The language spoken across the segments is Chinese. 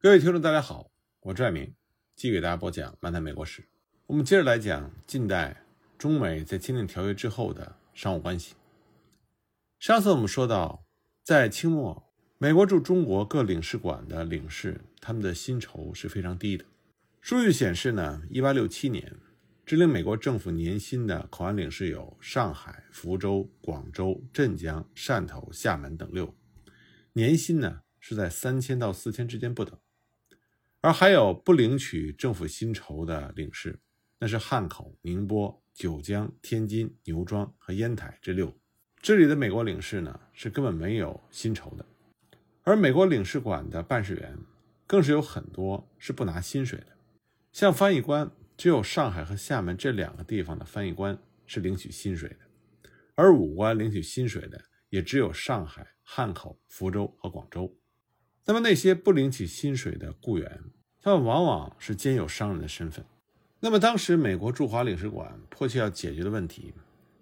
各位听众，大家好，我是爱明，继续给大家播讲《漫谈美国史》。我们接着来讲近代中美在签订条约之后的商务关系。上次我们说到，在清末，美国驻中国各领事馆的领事，他们的薪酬是非常低的。数据显示呢，1867年，支领美国政府年薪的口岸领事有上海、福州、广州、镇江、汕头、厦门等六，年薪呢是在三千到四千之间不等。而还有不领取政府薪酬的领事，那是汉口、宁波、九江、天津、牛庄和烟台这六。这里的美国领事呢，是根本没有薪酬的。而美国领事馆的办事员，更是有很多是不拿薪水的。像翻译官，只有上海和厦门这两个地方的翻译官是领取薪水的，而武官领取薪水的也只有上海、汉口、福州和广州。那么那些不领取薪水的雇员，他们往往是兼有商人的身份。那么当时美国驻华领事馆迫切要解决的问题，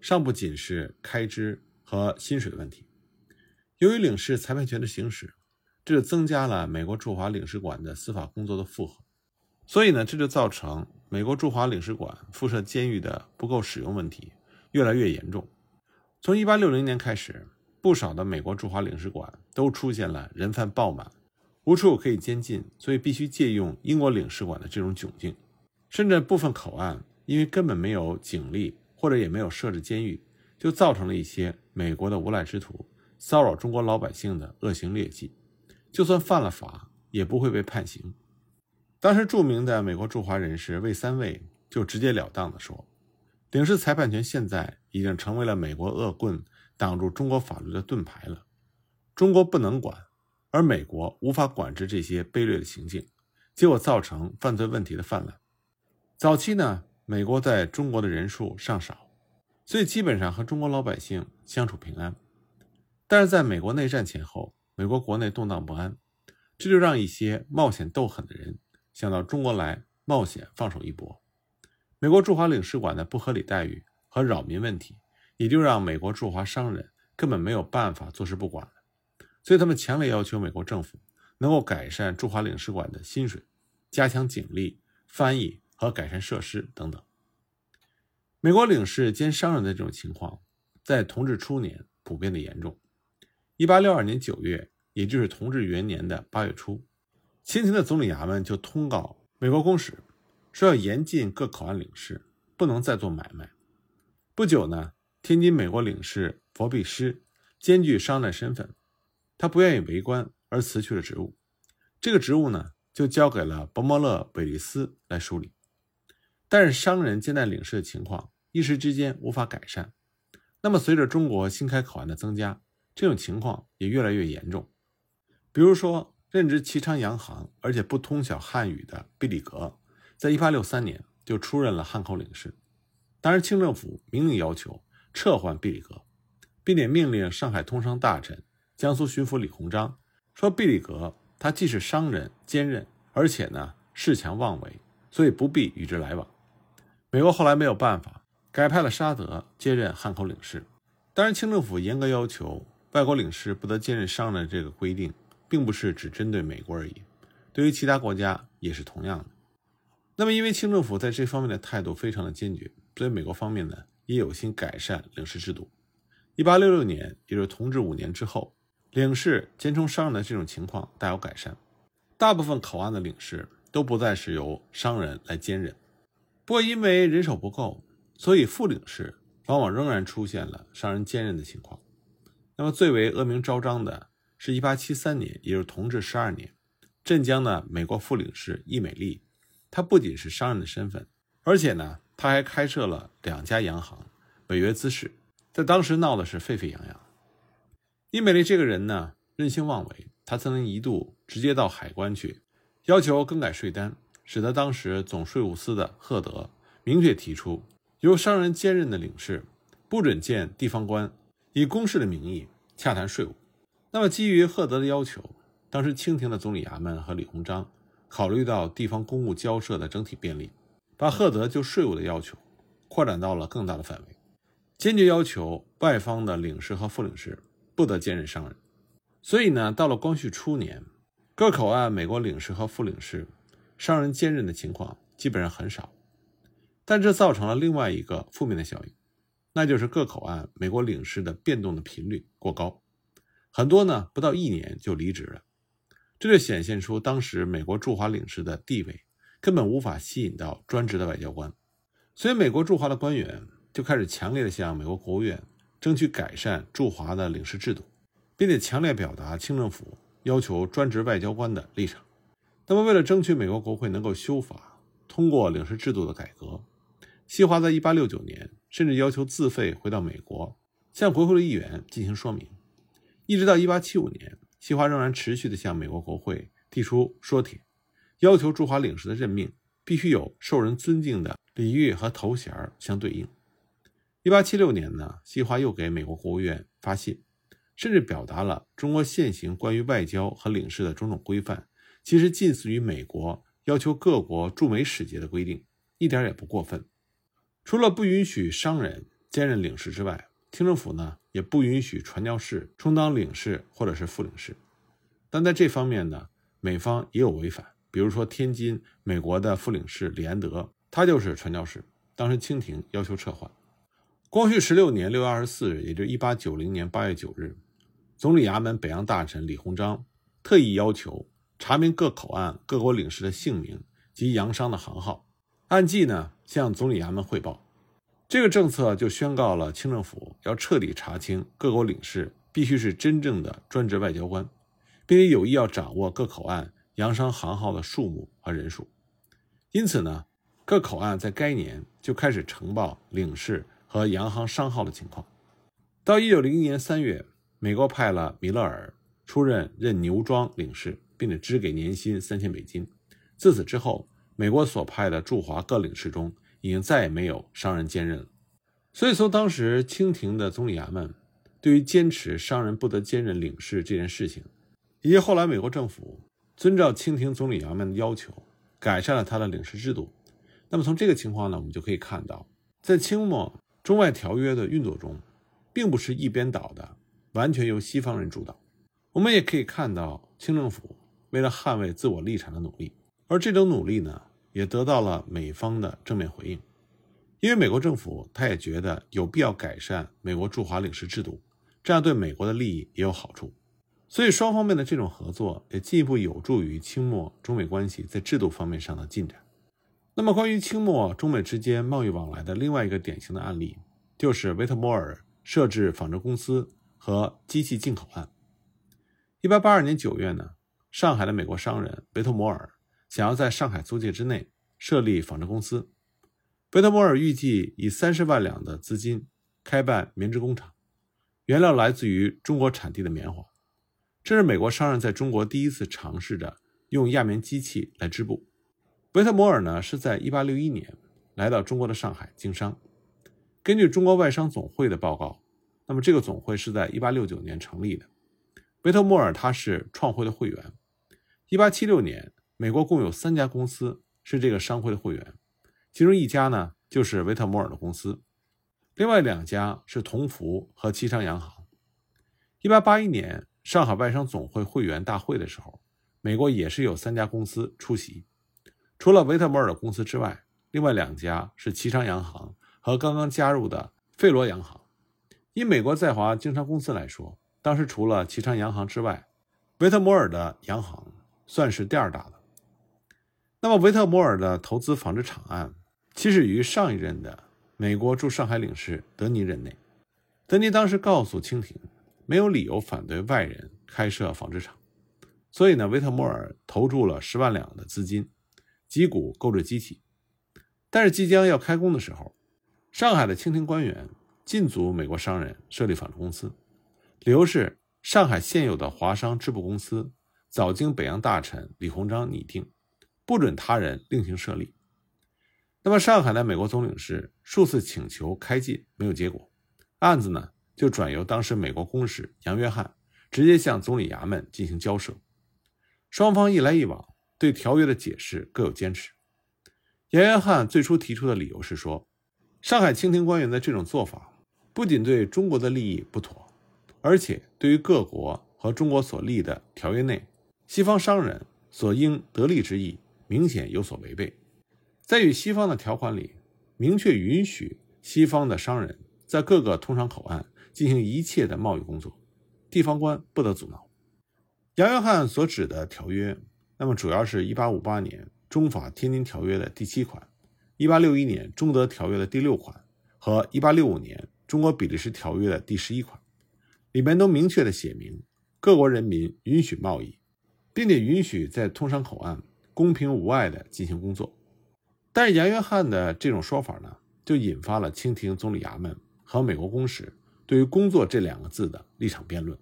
尚不仅是开支和薪水的问题。由于领事裁判权的行使，这就增加了美国驻华领事馆的司法工作的负荷。所以呢，这就造成美国驻华领事馆附设监狱的不够使用问题越来越严重。从1860年开始。不少的美国驻华领事馆都出现了人犯爆满，无处可以监禁，所以必须借用英国领事馆的这种窘境。甚至部分口岸因为根本没有警力，或者也没有设置监狱，就造成了一些美国的无赖之徒骚扰中国老百姓的恶行劣迹。就算犯了法，也不会被判刑。当时著名的美国驻华人士魏三卫就直截了当地说：“领事裁判权现在已经成为了美国恶棍。”挡住中国法律的盾牌了，中国不能管，而美国无法管制这些卑劣的行径，结果造成犯罪问题的泛滥。早期呢，美国在中国的人数尚少，所以基本上和中国老百姓相处平安。但是在美国内战前后，美国国内动荡不安，这就让一些冒险斗狠的人想到中国来冒险放手一搏。美国驻华领事馆的不合理待遇和扰民问题。也就让美国驻华商人根本没有办法坐视不管，所以他们强烈要求美国政府能够改善驻华领事馆的薪水，加强警力、翻译和改善设施等等。美国领事兼商人的这种情况，在同治初年普遍的严重。一八六二年九月，也就是同治元年的八月初，清廷的总理衙门就通告美国公使，说要严禁各口岸领事不能再做买卖。不久呢。天津美国领事佛必师兼具商人身份，他不愿意为官而辞去了职务。这个职务呢，就交给了伯莫勒韦利斯来梳理。但是商人接待领事的情况一时之间无法改善。那么随着中国新开口岸的增加，这种情况也越来越严重。比如说，任职齐昌洋行而且不通晓汉语的毕里格，在一八六三年就出任了汉口领事。当时清政府明令要求。撤换毕里格，并且命令上海通商大臣、江苏巡抚李鸿章说：“毕里格他既是商人兼任，而且呢恃强妄为，所以不必与之来往。”美国后来没有办法，改派了沙德接任汉口领事。当然，清政府严格要求外国领事不得兼任商人这个规定，并不是只针对美国而已，对于其他国家也是同样的。那么，因为清政府在这方面的态度非常的坚决，所以美国方面呢？也有心改善领事制度。一八六六年，也就是同治五年之后，领事兼充商人的这种情况大有改善，大部分口岸的领事都不再是由商人来兼任。不过，因为人手不够，所以副领事往往仍然出现了商人兼任的情况。那么，最为恶名昭彰的是一八七三年，也就是同治十二年，镇江的美国副领事易美丽，他不仅是商人的身份，而且呢。他还开设了两家洋行，违约滋事，在当时闹的是沸沸扬扬。伊美丽这个人呢，任性妄为，他曾经一度直接到海关去，要求更改税单，使得当时总税务司的赫德明确提出，由商人兼任的领事不准见地方官，以公事的名义洽谈税务。那么，基于赫德的要求，当时清廷的总理衙门和李鸿章考虑到地方公务交涉的整体便利。把赫德就税务的要求扩展到了更大的范围，坚决要求外方的领事和副领事不得兼任商人。所以呢，到了光绪初年，各口岸美国领事和副领事商人兼任的情况基本上很少，但这造成了另外一个负面的效应，那就是各口岸美国领事的变动的频率过高，很多呢不到一年就离职了，这就显现出当时美国驻华领事的地位根本无法吸引到专职的外交官，所以美国驻华的官员就开始强烈的向美国国务院争取改善驻华的领事制度，并且强烈表达清政府。要求专职外交官的立场。那么，为了争取美国国会能够修法通过领事制度的改革，西华在1869年甚至要求自费回到美国，向国会的议员进行说明。一直到1875年，西华仍然持续地向美国国会提出说帖，要求驻华领事的任命必须有受人尊敬的礼遇和头衔相对应。1876年呢，西华又给美国国务院发信。甚至表达了中国现行关于外交和领事的种种规范，其实近似于美国要求各国驻美使节的规定，一点也不过分。除了不允许商人兼任领事之外，清政府呢也不允许传教士充当领事或者是副领事。但在这方面呢，美方也有违反。比如说，天津美国的副领事李安德，他就是传教士，当时清廷要求撤换。光绪十六年六月二十四日，也就是一八九零年八月九日。总理衙门北洋大臣李鸿章特意要求查明各口岸各国领事的姓名及洋商的行号，按季呢向总理衙门汇报。这个政策就宣告了清政府要彻底查清各国领事必须是真正的专职外交官，并且有意要掌握各口岸洋商行号的数目和人数。因此呢，各口岸在该年就开始呈报领事和洋行商号的情况。到一九零一年三月。美国派了米勒尔出任任牛庄领事，并且支给年薪三千美金。自此之后，美国所派的驻华各领事中，已经再也没有商人兼任了。所以，从当时清廷的总理衙门对于坚持商人不得兼任领事这件事情，以及后来美国政府遵照清廷总理衙门的要求改善了他的领事制度，那么从这个情况呢，我们就可以看到，在清末中外条约的运作中，并不是一边倒的。完全由西方人主导，我们也可以看到清政府为了捍卫自我立场的努力，而这种努力呢，也得到了美方的正面回应。因为美国政府他也觉得有必要改善美国驻华领事制度，这样对美国的利益也有好处，所以双方面的这种合作也进一步有助于清末中美关系在制度方面上的进展。那么，关于清末中美之间贸易往来的另外一个典型的案例，就是维特摩尔设置纺织公司。和机器进口案。一八八二年九月呢，上海的美国商人维特摩尔想要在上海租界之内设立纺织公司。维特摩尔预计以三十万两的资金开办棉织工厂，原料来自于中国产地的棉花。这是美国商人在中国第一次尝试着用轧棉机器来织布。维特摩尔呢是在一八六一年来到中国的上海经商。根据中国外商总会的报告。那么，这个总会是在1869年成立的。维特摩尔他是创会的会员。1876年，美国共有三家公司是这个商会的会员，其中一家呢就是维特摩尔的公司，另外两家是同福和七商洋行。1881年，上海外商总会会员大会的时候，美国也是有三家公司出席，除了维特摩尔的公司之外，另外两家是齐商洋行和刚刚加入的费罗洋行。以美国在华经商公司来说，当时除了齐昌洋行之外，维特摩尔的洋行算是第二大的。那么，维特摩尔的投资纺织厂案起始于上一任的美国驻上海领事德尼任内。德尼当时告诉清廷，没有理由反对外人开设纺织厂，所以呢，维特摩尔投注了十万两的资金，几股购置机器。但是即将要开工的时候，上海的清廷官员。禁足美国商人设立纺织公司，理由是上海现有的华商织布公司早经北洋大臣李鸿章拟定，不准他人另行设立。那么上海的美国总领事数次请求开禁，没有结果，案子呢就转由当时美国公使杨约翰直接向总理衙门进行交涉。双方一来一往，对条约的解释各有坚持。杨约翰最初提出的理由是说，上海清廷官员的这种做法。不仅对中国的利益不妥，而且对于各国和中国所立的条约内西方商人所应得利之意明显有所违背。在与西方的条款里，明确允许西方的商人在各个通商口岸进行一切的贸易工作，地方官不得阻挠。杨约翰所指的条约，那么主要是1858年中法天津条约的第七款，1861年中德条约的第六款和1865年中国比利时条约的第十一款，里面都明确的写明各国人民允许贸易，并且允许在通商口岸公平无碍的进行工作。但是杨约翰的这种说法呢，就引发了清廷总理衙门和美国公使对于“工作”这两个字的立场辩论。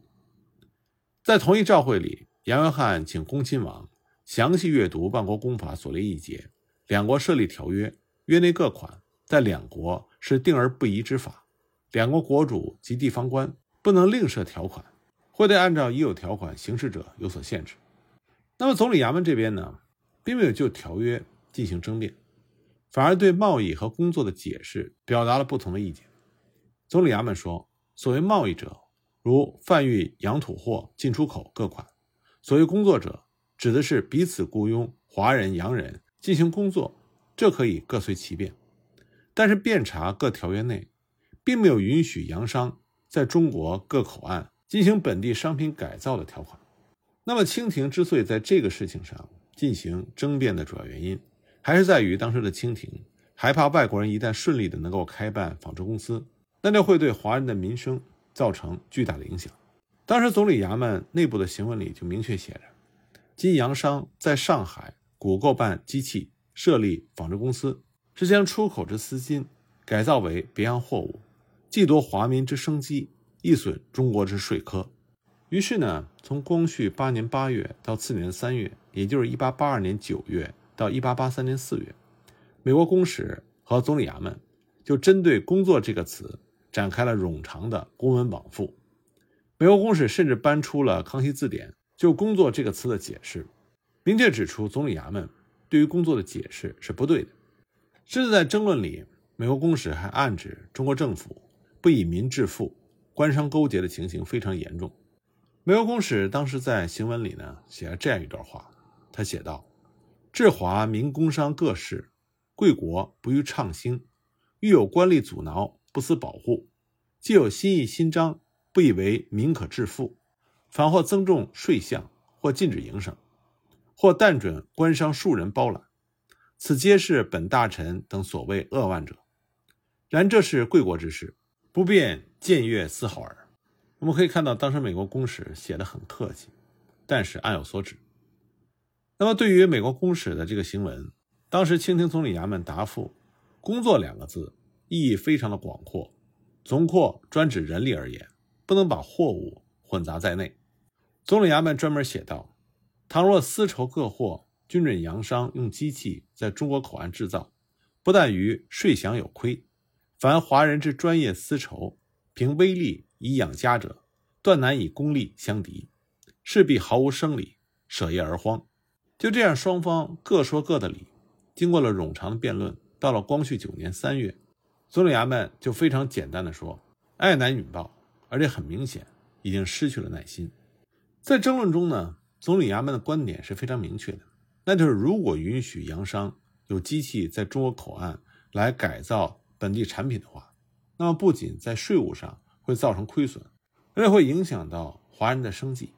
在同一照会里，杨约翰请恭亲王详细阅读《万国公法》所列一节，两国设立条约，约内各款在两国是定而不移之法，两国国主及地方官不能另设条款，会对按照已有条款行事者有所限制。那么总理衙门这边呢，并没有就条约进行争辩。反而对贸易和工作的解释表达了不同的意见。总理衙门说：“所谓贸易者，如贩运洋土货进出口各款；所谓工作者，指的是彼此雇佣华人、洋人进行工作，这可以各随其便。但是遍查各条约内，并没有允许洋商在中国各口岸进行本地商品改造的条款。那么，清廷之所以在这个事情上进行争辩的主要原因。”还是在于当时的清廷害怕外国人一旦顺利的能够开办纺织公司，那就会对华人的民生造成巨大的影响。当时总理衙门内部的行文里就明确写着：金洋商在上海古购办机器，设立纺织公司，是将出口之丝巾改造为别样货物，既夺华民之生机，亦损中国之税科。于是呢，从光绪八年八月到次年三月，也就是一八八二年九月。到一八八三年四月，美国公使和总理衙门就针对“工作”这个词展开了冗长的公文往复。美国公使甚至搬出了《康熙字典》就“工作”这个词的解释，明确指出总理衙门对于“工作”的解释是不对的。甚至在争论里，美国公使还暗指中国政府不以民致富，官商勾结的情形非常严重。美国公使当时在行文里呢写了这样一段话，他写道。治华民工商各事，贵国不予畅兴；欲有官吏阻挠，不思保护；既有新意新章，不以为民可致富，凡或增重税项，或禁止营生，或但准官商数人包揽。此皆是本大臣等所谓扼腕者。然这是贵国之事，不便僭越丝毫耳。我们可以看到，当时美国公使写的很客气，但是暗有所指。那么，对于美国公使的这个行文，当时清廷总理衙门答复“工作”两个字意义非常的广阔，总括专指人力而言，不能把货物混杂在内。总理衙门专门写道：“倘若丝绸各货均准洋商用机器在中国口岸制造，不但于税饷有亏，凡华人之专业丝绸，凭威力以养家者，断难以功力相敌，势必毫无生理，舍业而荒。”就这样，双方各说各的理。经过了冗长的辩论，到了光绪九年三月，总理衙门就非常简单的说：“爱难允报。”而且很明显，已经失去了耐心。在争论中呢，总理衙门的观点是非常明确的，那就是如果允许洋商有机器在中国口岸来改造本地产品的话，那么不仅在税务上会造成亏损，而且会影响到华人的生计。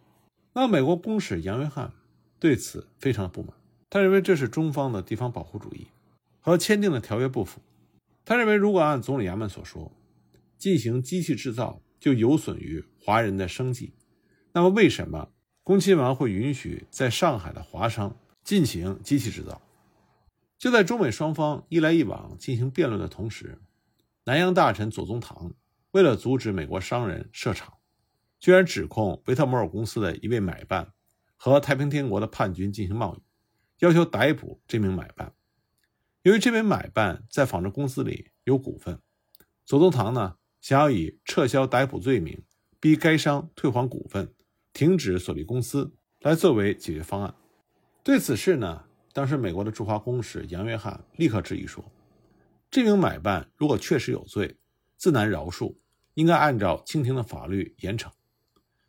那美国公使杨约翰。对此非常的不满，他认为这是中方的地方保护主义，和签订的条约不符。他认为，如果按总理衙门所说，进行机器制造就有损于华人的生计，那么为什么恭亲王会允许在上海的华商进行机器制造？就在中美双方一来一往进行辩论的同时，南洋大臣左宗棠为了阻止美国商人设厂，居然指控维特摩尔公司的一位买办。和太平天国的叛军进行贸易，要求逮捕这名买办。由于这名买办在纺织公司里有股份，左宗棠呢想要以撤销逮捕罪名，逼该商退还股份，停止所立公司，来作为解决方案。对此事呢，当时美国的驻华公使杨约翰立刻质疑说：“这名买办如果确实有罪，自难饶恕，应该按照清廷的法律严惩；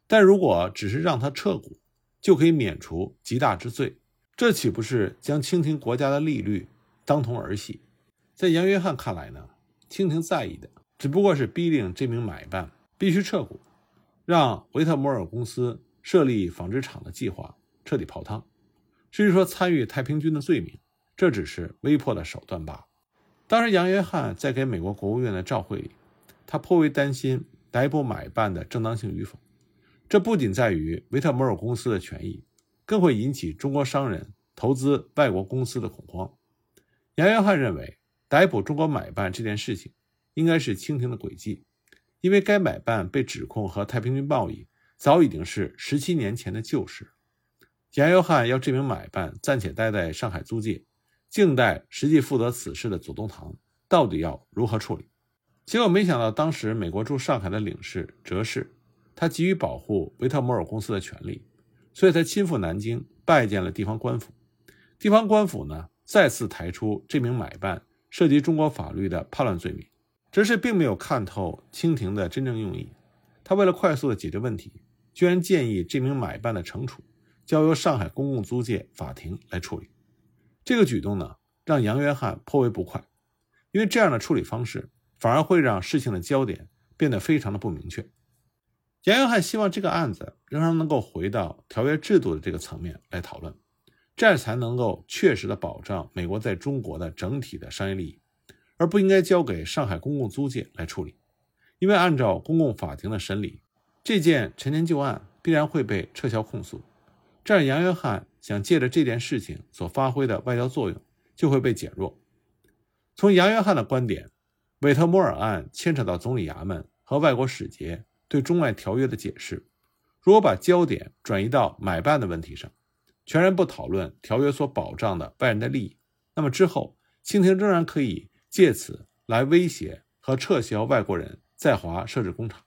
但如果只是让他撤股，”就可以免除极大之罪，这岂不是将清廷国家的利率当同儿戏？在杨约翰看来呢，清廷在意的只不过是逼令这名买办必须撤股，让维特摩尔公司设立纺织厂的计划彻底泡汤。至于说参与太平军的罪名，这只是微迫的手段罢了。当时杨约翰在给美国国务院的照会里，他颇为担心逮捕买办的正当性与否。这不仅在于维特摩尔公司的权益，更会引起中国商人投资外国公司的恐慌。杨约翰认为，逮捕中国买办这件事情应该是清廷的诡计，因为该买办被指控和太平军贸易早已经是十七年前的旧事。杨约翰要这名买办暂且待在上海租界，静待实际负责此事的左宗棠到底要如何处理。结果没想到，当时美国驻上海的领事哲士，他急于保护维特摩尔公司的权利，所以他亲赴南京拜见了地方官府。地方官府呢，再次抬出这名买办涉及中国法律的叛乱罪名。哲士并没有看透清廷的真正用意，他为了快速的解决问题，居然建议这名买办的惩处。交由上海公共租界法庭来处理，这个举动呢，让杨约翰颇为不快，因为这样的处理方式反而会让事情的焦点变得非常的不明确。杨约翰希望这个案子仍然能够回到条约制度的这个层面来讨论，这样才能够确实的保障美国在中国的整体的商业利益，而不应该交给上海公共租界来处理，因为按照公共法庭的审理，这件陈年旧案必然会被撤销控诉。这样，杨约翰想借着这件事情所发挥的外交作用就会被减弱。从杨约翰的观点，韦特摩尔案牵扯到总理衙门和外国使节对中外条约的解释。如果把焦点转移到买办的问题上，全然不讨论条约所保障的外人的利益，那么之后清廷仍然可以借此来威胁和撤销外国人在华设置工厂。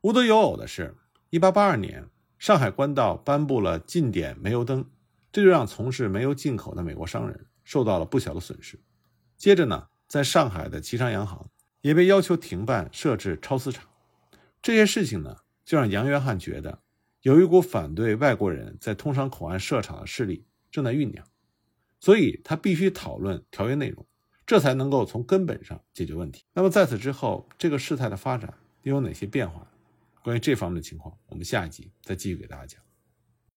无独有偶的是，1882年。上海官道颁布了禁点煤油灯，这就让从事煤油进口的美国商人受到了不小的损失。接着呢，在上海的旗商洋行也被要求停办设置超丝厂。这些事情呢，就让杨约翰觉得有一股反对外国人在通商口岸设厂的势力正在酝酿，所以他必须讨论条约内容，这才能够从根本上解决问题。那么在此之后，这个事态的发展又有哪些变化？关于这方面的情况，我们下一集再继续给大家讲。